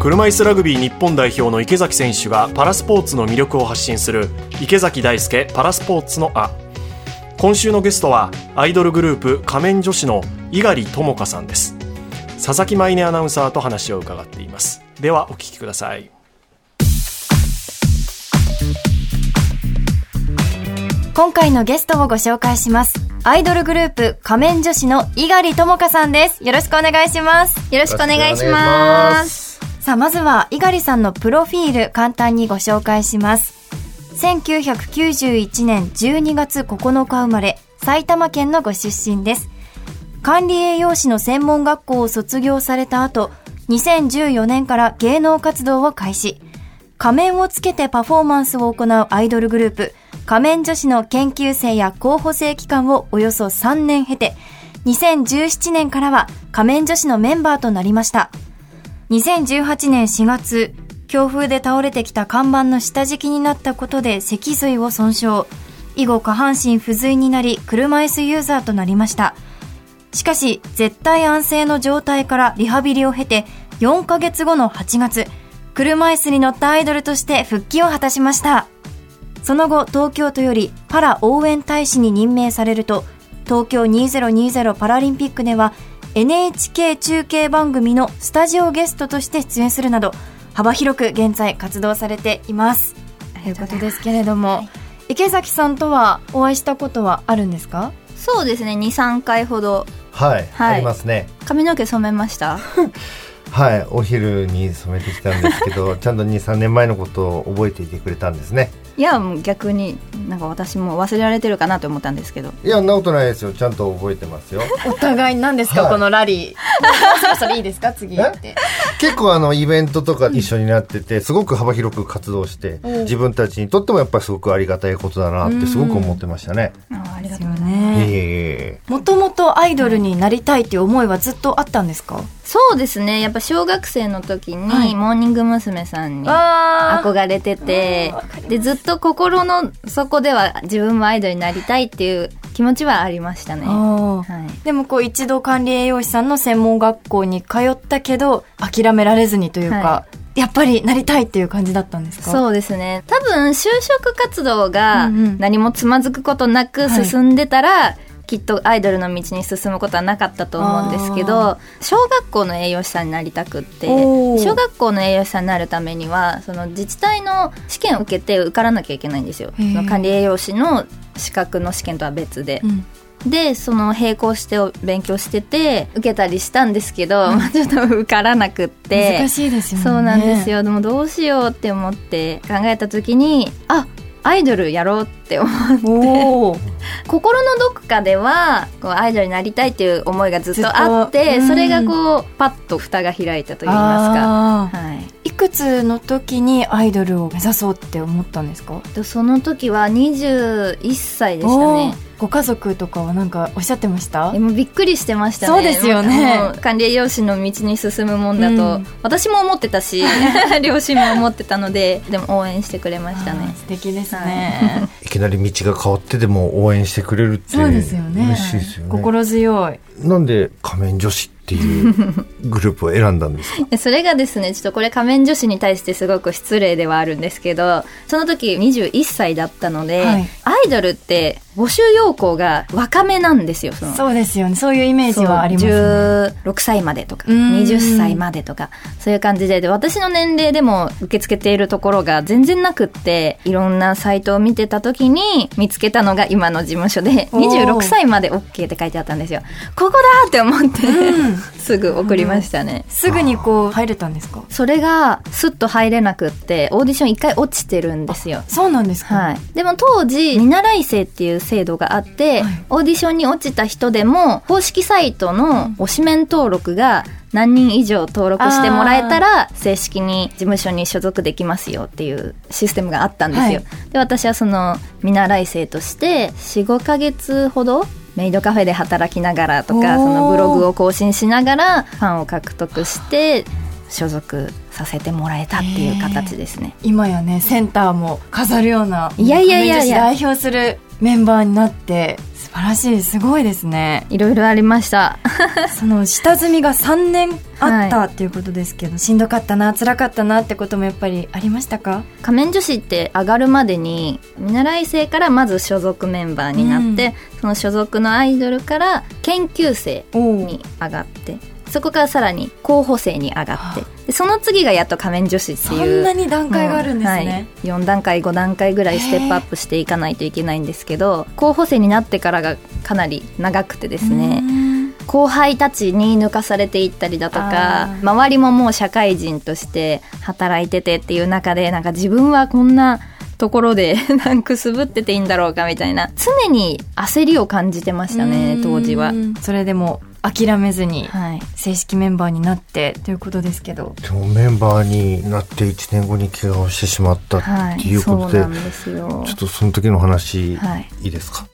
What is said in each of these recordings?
車椅子ラグビー日本代表の池崎選手がパラスポーツの魅力を発信する池崎大輔パラスポーツのあ。今週のゲストはアイドルグループ仮面女子の猪狩智香さんです。佐々木舞音アナウンサーと話を伺っています。ではお聞きください。今回のゲストをご紹介します。アイドルグループ仮面女子の猪狩智香さんです。よろしくお願いします。よろしくお願いしますさあまずは猪狩さんのプロフィール簡単にご紹介します。1991年12月9日生まれ埼玉県のご出身です。管理栄養士の専門学校を卒業された後2014年から芸能活動を開始。仮面をつけてパフォーマンスを行うアイドルグループ仮面女子の研究生や候補生期間をおよそ3年経て、2017年からは仮面女子のメンバーとなりました。2018年4月、強風で倒れてきた看板の下敷きになったことで脊髄を損傷。以後下半身不随になり、車椅子ユーザーとなりました。しかし、絶対安静の状態からリハビリを経て、4ヶ月後の8月、車椅子に乗ったアイドルとして復帰を果たしました。その後、東京都よりパラ応援大使に任命されると、東京2020パラリンピックでは NHK 中継番組のスタジオゲストとして出演するなど、幅広く現在活動されています。ということですけれども、はい、池崎さんとはお会いしたことはあるんですか？そうですね、2、3回ほど。はい、はい、ありますね。髪の毛染めました？はいお昼に染めてきたんですけどちゃんと23年前のことを覚えていてくれたんですねいやもう逆になんか私も忘れられてるかなと思ったんですけど。いやそんなことないですよ。ちゃんと覚えてますよ。お互い何ですか、はい、このラリー。そろそろいいですか次。って結構あのイベントとか一緒になってて、すごく幅広く活動して、自分たちにとってもやっぱりすごくありがたいことだなってすごく思ってましたね、あありがとうね。もともとアイドルになりたいっていう思いはずっとあったんですか？そうですね。やっぱ小学生の時に、モーニング娘。さんに憧れててでずっと心の底では自分もアイドルになりたいっていう気持ちはありましたね、はい、でもこう一度管理栄養士さんの専門学校に通ったけど諦められずにというか、はい、やっぱりなりたいっていう感じだったんですか？そうですね。多分就職活動が何もつまずくことなく進んでたら、はいきっとアイドルの道に進むことはなかったと思うんですけど小学校の栄養士さんになりたくって小学校の栄養士さんになるためにはその自治体の試験を受けて受からなきゃいけないんですよ。その管理栄養士の資格の試験とは別で。うん。でその並行して勉強してて受けたりしたんですけど、うん、まあちょっと受からなくって。難しいですよね。そうなんですよ。でもどうしようって思って考えた時にあアイドルやろうって思って。心のどこかではこうアイドルになりたいっていう思いがずっとあってそれがこうパッと蓋が開いたと言いますか、はい、いくつの時にアイドルを目指そうって思ったんですか？その時は21歳でしたねご家族とかは何かおっしゃってました？でもびっくりしてましたね。そうですよね。管理栄養士の道に進むもんだと、うん、私も思ってたし 両親も思ってたのででも応援してくれましたね。素敵ですね、はい、いきなり道が変わってでも応援してくれるってそうですよね。嬉しいですよね、心強い。なんで仮面女子っていうグループを選んだんですか？それがですねちょっとこれ仮面女子に対してすごく失礼ではあるんですけどその時21歳だったので、はい、アイドルって募集要項が若めなんですよそそうですよね。そういうイメージはありますね。16歳までとか20歳までとかそういう感じで。で私の年齢でも受け付けているところが全然なくっていろんなサイトを見てた時に見つけたのが今の事務所で26歳まで OK って書いてあったんですよ。ここだって思って、うん、すぐ送りましたね。すぐにこう入れたんですか？それがスッと入れなくってオーディション一回落ちてるんですよそうなんですか、はい、でも当時見習い生っていう制度があって、はい、オーディションに落ちた人でも公式サイトの推しメン登録が何人以上登録してもらえたら正式に事務所に所属できますよっていうシステムがあったんですよ。はい、で私はその見習い生として45か月ほどメイドカフェで働きながらとかそのブログを更新しながらファンを獲得して所属させてもらえたっていう形ですね。今やねセンターも飾るようないやいやいやいや。代表するメンバーになって素素晴らしい。すごいですね。いろいろありました。その下積みが3年あったっていうことですけど、はい、しんどかったな辛かったなってこともやっぱりありましたか？仮面女子って上がるまでに見習い生からまず所属メンバーになって、うん、その所属のアイドルから研究生に上がってそこからさらに候補生に上がってでその次がやっと仮面女子っていうそんなに段階があるんですね、はい、4段階5段階ぐらいステップアップしていかないといけないんですけど候補生になってからがかなり長くてですね後輩たちに抜かされていったりだとか周りももう社会人として働いててっていう中でなんか自分はこんなところで なんくすぶってていいんだろうかみたいな常に焦りを感じてましたね当時は。それでも諦めずに正式メンバーになってということですけど、でもメンバーになって1年後に怪我をしてしまったっていうことで,、はい、でちょっとその時の話、はい、いいですか？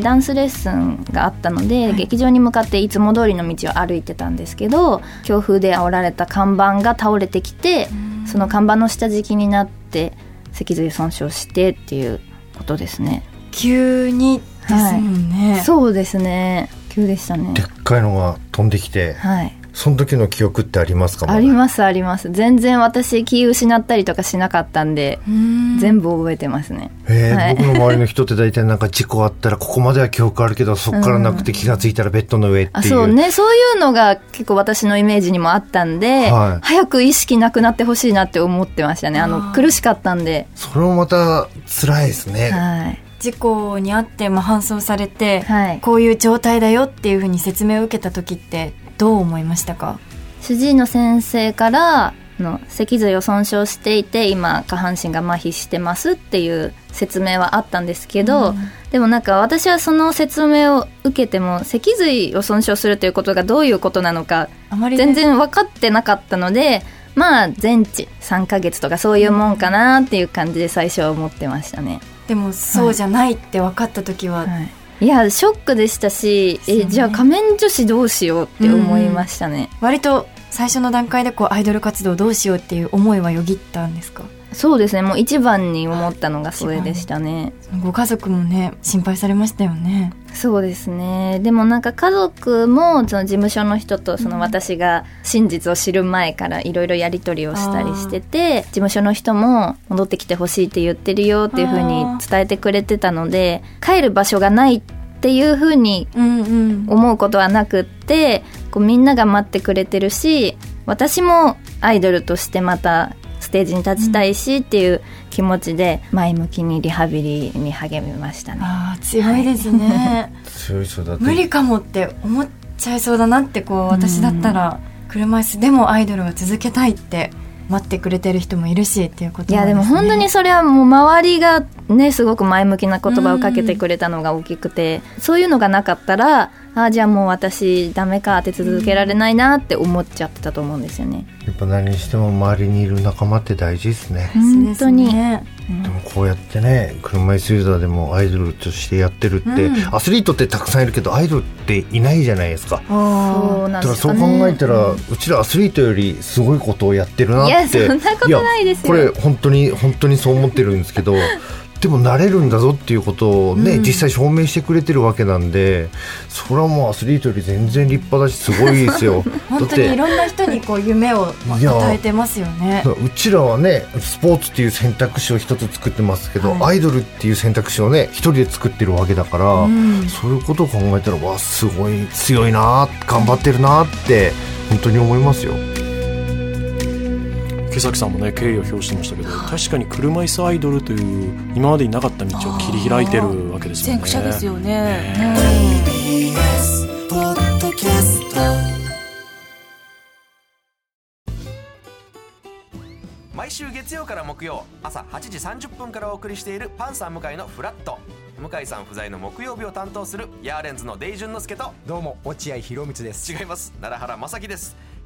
ダンスレッスンがあったので、はい、劇場に向かっていつも通りの道を歩いてたんですけど強風で煽られた看板が倒れてきてその看板の下敷きになって脊髄損傷してっていうことですね。急にですもんね、はい、そうですね急でしたね。でっかいのが飛んできて、はい、その時の記憶ってありますか？ありますあります。全然私気失ったりとかしなかったんで全部覚えてますね。えー、はい、僕の周りの人って大体なんか事故あったらここまでは記憶あるけどそこからなくて気が付いたらベッドの上っていう、そうね。そういうのが結構私のイメージにもあったんで、はい、早く意識なくなってほしいなって思ってましたね。あの苦しかったんで。それもまた辛いですね。はい事故にあって、まあ、搬送されて、はい、こういう状態だよっていうふうに説明を受けた時ってどう思いましたか？主治医の先生からの脊髄を損傷していて今下半身が麻痺してますっていう説明はあったんですけど、うん、でもなんか私はその説明を受けても脊髄を損傷するということがどういうことなのか全然分かってなかったので、まあ全治3ヶ月とかそういうもんかなっていう感じで最初は思ってましたね。でもそうじゃないって分かった時は、はい。い。やショックでしたし、えじゃあ仮面女子どうしようって思いましたね、うん、割と最初の段階でこうアイドル活動どうしようっていう思いはよぎったんですか？そうですね。もう一番に思ったのがそれでしたね。ご家族もね心配されましたよね。そうですね。でもなんか家族もその事務所の人とその私が真実を知る前からいろいろやり取りをしたりしてて事務所の人も戻ってきてほしいって言ってるよっていうふうに伝えてくれてたので帰る場所がないっていうふうに思うことはなくってこうみんなが待ってくれてるし私もアイドルとしてまたステージに立ちたいしっていう気持ちで前向きにリハビリに励みましたね。あ強いですね。強いそうだ無理かもって思っちゃいそうだなってこう私だったら車椅子でもアイドルは続けたいって待ってくれてる人もいるしっていうこと、ね、いやでも本当にそれはもう周りがねすごく前向きな言葉をかけてくれたのが大きくて、そういうのがなかったらあじゃあもう私ダメかって続けられないなって思っちゃってたと思うんですよね。やっぱ何にしても周りにいる仲間って大事ですね。本当に。でもこうやってね車椅子ユーザーでもアイドルとしてやってるって、うん、アスリートってたくさんいるけどアイドルっていないじゃないですか。そうなんですか、ね、そう考えたら、うん、うちらアスリートよりすごいことをやってるなって。いやそんなことないですよ。これ本当に本当にそう思ってるんですけどでもなれるんだぞっていうことをね、うん、実際証明してくれてるわけなんでそれはもうアスリートより全然立派だしすごいですよ。本当にいろんな人にこう夢を与えてますよね。うちらはねスポーツっていう選択肢を一つ作ってますけど、はい、アイドルっていう選択肢をね一人で作ってるわけだから、うん、そういうことを考えたらわすごい強いな頑張ってるなって本当に思いますよ。池崎さんもね敬意を表してましたけど確かに車椅子アイドルという今までになかった道を切り開いてるわけですよね。先駆者ですよね。ね毎週月曜から木曜朝8時30分からお送りしているパンサー向井のフラット。向井さん不在の木曜日を担当するヤーレンズのデイジュンの之介と。どうも落合博満です。違います。奈良原正樹です